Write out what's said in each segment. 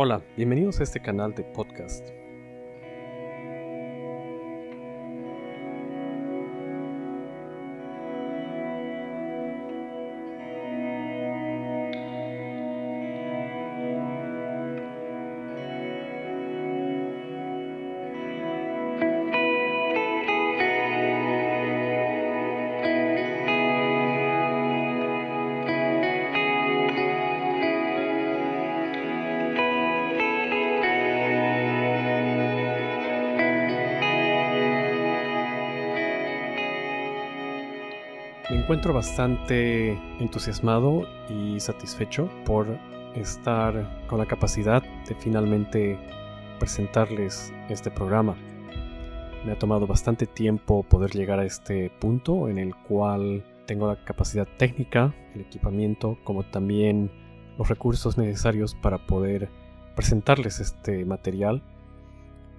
Hola, bienvenidos a este canal de podcast. Me encuentro bastante entusiasmado y satisfecho por estar con la capacidad de finalmente presentarles este programa. Me ha tomado bastante tiempo poder llegar a este punto en el cual tengo la capacidad técnica, el equipamiento, como también los recursos necesarios para poder presentarles este material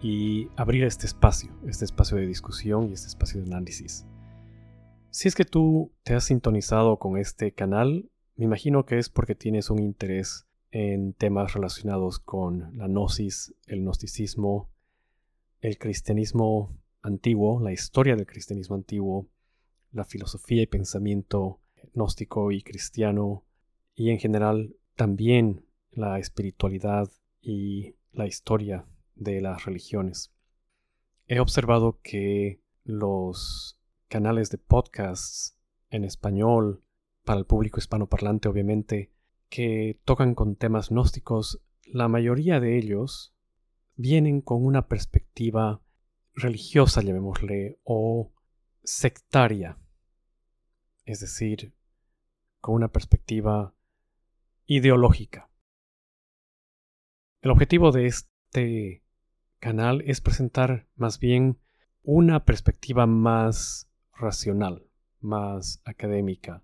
y abrir este espacio, este espacio de discusión y este espacio de análisis. Si es que tú te has sintonizado con este canal, me imagino que es porque tienes un interés en temas relacionados con la gnosis, el gnosticismo, el cristianismo antiguo, la historia del cristianismo antiguo, la filosofía y pensamiento gnóstico y cristiano, y en general también la espiritualidad y la historia de las religiones. He observado que los canales de podcasts en español, para el público hispanoparlante obviamente, que tocan con temas gnósticos, la mayoría de ellos vienen con una perspectiva religiosa, llamémosle, o sectaria, es decir, con una perspectiva ideológica. El objetivo de este canal es presentar más bien una perspectiva más racional, más académica,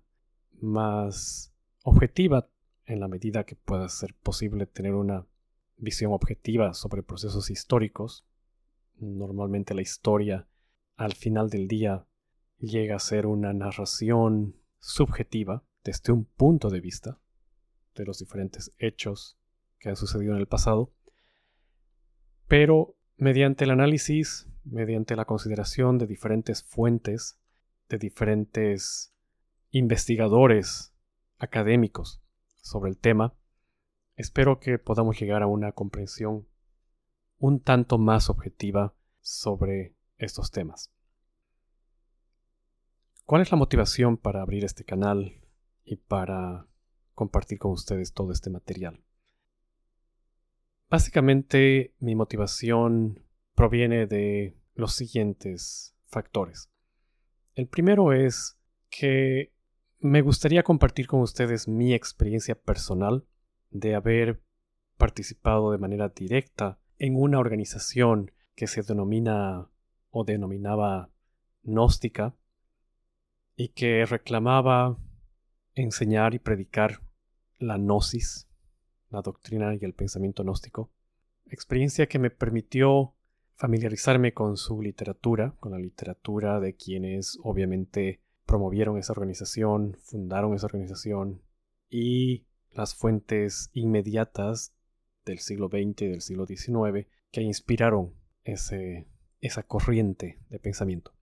más objetiva en la medida que pueda ser posible tener una visión objetiva sobre procesos históricos. Normalmente la historia al final del día llega a ser una narración subjetiva desde un punto de vista de los diferentes hechos que han sucedido en el pasado, pero mediante el análisis, mediante la consideración de diferentes fuentes, de diferentes investigadores académicos sobre el tema, espero que podamos llegar a una comprensión un tanto más objetiva sobre estos temas. ¿Cuál es la motivación para abrir este canal y para compartir con ustedes todo este material? Básicamente mi motivación proviene de los siguientes factores. El primero es que me gustaría compartir con ustedes mi experiencia personal de haber participado de manera directa en una organización que se denomina o denominaba gnóstica y que reclamaba enseñar y predicar la gnosis, la doctrina y el pensamiento gnóstico, experiencia que me permitió familiarizarme con su literatura, con la literatura de quienes obviamente promovieron esa organización, fundaron esa organización y las fuentes inmediatas del siglo XX y del siglo XIX que inspiraron ese, esa corriente de pensamiento.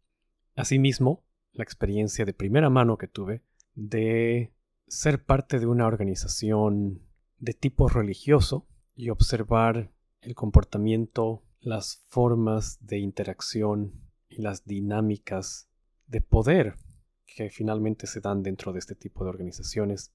Asimismo, la experiencia de primera mano que tuve de ser parte de una organización de tipo religioso y observar el comportamiento las formas de interacción y las dinámicas de poder que finalmente se dan dentro de este tipo de organizaciones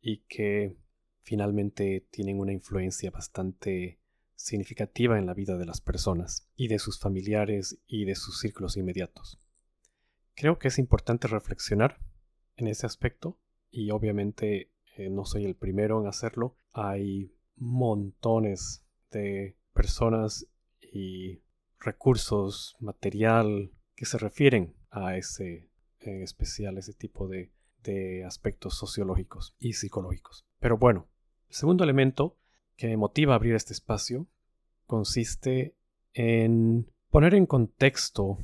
y que finalmente tienen una influencia bastante significativa en la vida de las personas y de sus familiares y de sus círculos inmediatos. Creo que es importante reflexionar en ese aspecto y obviamente eh, no soy el primero en hacerlo. Hay montones de personas y recursos, material que se refieren a ese, especial, ese tipo de, de aspectos sociológicos y psicológicos. Pero bueno, el segundo elemento que me motiva abrir este espacio consiste en poner en contexto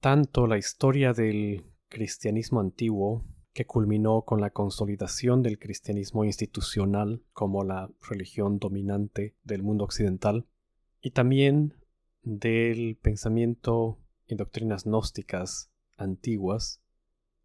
tanto la historia del cristianismo antiguo que culminó con la consolidación del cristianismo institucional como la religión dominante del mundo occidental, y también del pensamiento y doctrinas gnósticas antiguas,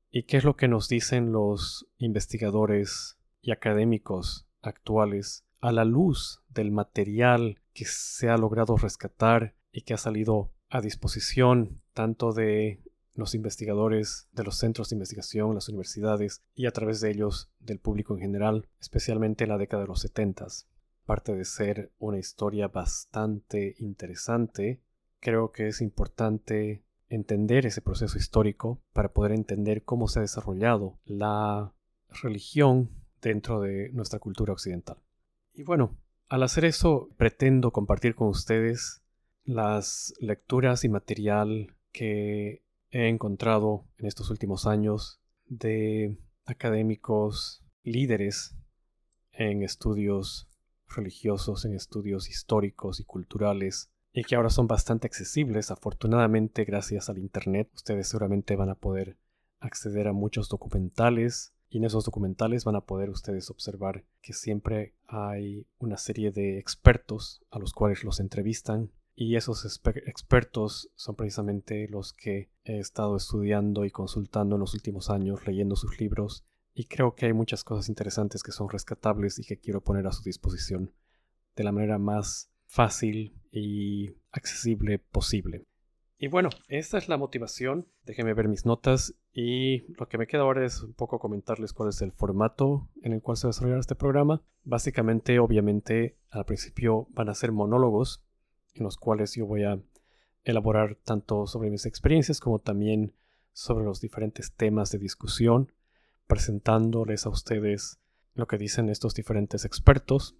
y qué es lo que nos dicen los investigadores y académicos actuales a la luz del material que se ha logrado rescatar y que ha salido a disposición tanto de los investigadores de los centros de investigación, las universidades y a través de ellos del público en general, especialmente en la década de los 70. Aparte de ser una historia bastante interesante, creo que es importante entender ese proceso histórico para poder entender cómo se ha desarrollado la religión dentro de nuestra cultura occidental. Y bueno, al hacer eso pretendo compartir con ustedes las lecturas y material que he encontrado en estos últimos años de académicos líderes en estudios religiosos, en estudios históricos y culturales, y que ahora son bastante accesibles. Afortunadamente, gracias al Internet, ustedes seguramente van a poder acceder a muchos documentales y en esos documentales van a poder ustedes observar que siempre hay una serie de expertos a los cuales los entrevistan y esos expertos son precisamente los que he estado estudiando y consultando en los últimos años, leyendo sus libros, y creo que hay muchas cosas interesantes que son rescatables y que quiero poner a su disposición de la manera más fácil y accesible posible. Y bueno, esta es la motivación. Déjenme ver mis notas y lo que me queda ahora es un poco comentarles cuál es el formato en el cual se va a desarrollar este programa. Básicamente, obviamente, al principio van a ser monólogos en los cuales yo voy a elaborar tanto sobre mis experiencias como también sobre los diferentes temas de discusión, presentándoles a ustedes lo que dicen estos diferentes expertos.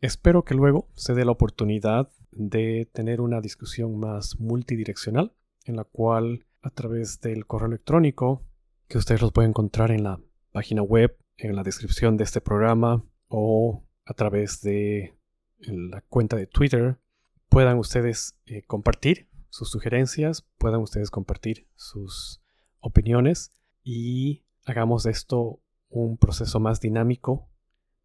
Espero que luego se dé la oportunidad de tener una discusión más multidireccional, en la cual a través del correo electrónico, que ustedes los pueden encontrar en la página web, en la descripción de este programa, o a través de la cuenta de Twitter puedan ustedes eh, compartir sus sugerencias, puedan ustedes compartir sus opiniones y hagamos esto un proceso más dinámico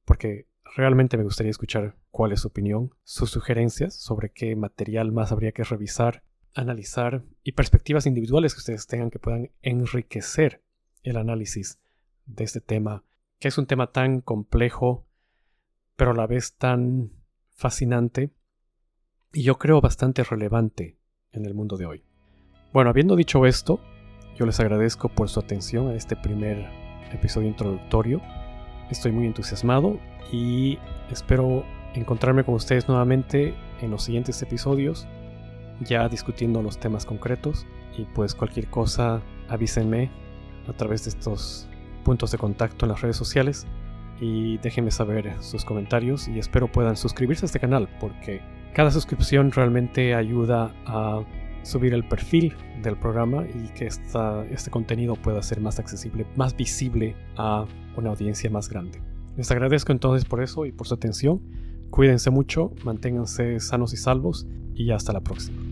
porque realmente me gustaría escuchar cuál es su opinión, sus sugerencias sobre qué material más habría que revisar, analizar y perspectivas individuales que ustedes tengan que puedan enriquecer el análisis de este tema, que es un tema tan complejo, pero a la vez tan fascinante y yo creo bastante relevante en el mundo de hoy. Bueno, habiendo dicho esto, yo les agradezco por su atención a este primer episodio introductorio. Estoy muy entusiasmado y espero encontrarme con ustedes nuevamente en los siguientes episodios, ya discutiendo los temas concretos. Y pues cualquier cosa avísenme a través de estos puntos de contacto en las redes sociales y déjenme saber sus comentarios y espero puedan suscribirse a este canal porque cada suscripción realmente ayuda a subir el perfil del programa y que este contenido pueda ser más accesible, más visible a una audiencia más grande. Les agradezco entonces por eso y por su atención. Cuídense mucho, manténganse sanos y salvos y hasta la próxima.